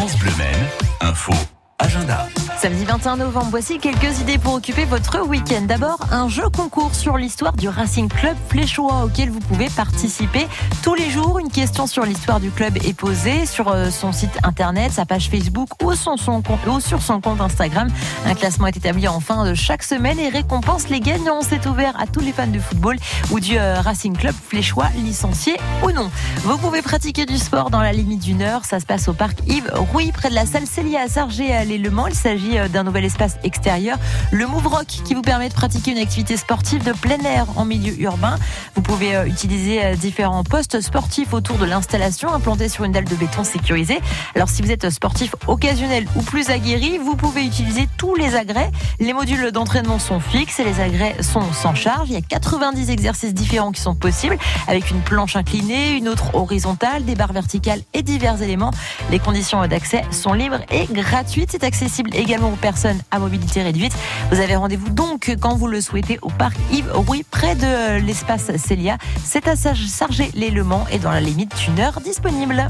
France Bleu Maine, info, agenda. Samedi 21 novembre, voici quelques idées pour occuper votre week-end. D'abord, un jeu concours sur l'histoire du Racing Club Fléchois auquel vous pouvez participer tous les jours. Une question sur l'histoire du club est posée sur euh, son site internet, sa page Facebook ou, sur son compte Instagram. Un classement est établi en fin de chaque semaine et récompense les gagnants. C'est ouvert à tous les fans de football ou du euh, Racing Club Fléchois, licencié ou non. Vous pouvez pratiquer du sport dans la limite d'une heure. Ça se passe au parc Yves Rouy, près de la salle Célia à Le Mans. Il s'agit euh, d'un nouvel espace extérieur, le Move Rock, qui vous permet de pratiquer une activité sportive de plein air en milieu urbain. Vous pouvez euh, utiliser euh, différents postes sportifs autour de l'installation implanté sur une dalle de béton sécurisée. Alors si vous êtes sportif occasionnel ou plus aguerri, vous pouvez utiliser tous les agrès. Les modules d'entraînement sont fixes et les agrès sont sans charge. Il y a 90 exercices différents qui sont possibles avec une planche inclinée, une autre horizontale, des barres verticales et divers éléments. Les conditions d'accès sont libres et gratuites. Accessible également aux personnes à mobilité réduite. Vous avez rendez-vous donc quand vous le souhaitez au parc Yves Rouy, près de l'espace Célia. C'est à Sarger-les-Le Mans et dans la limite d'une heure disponible.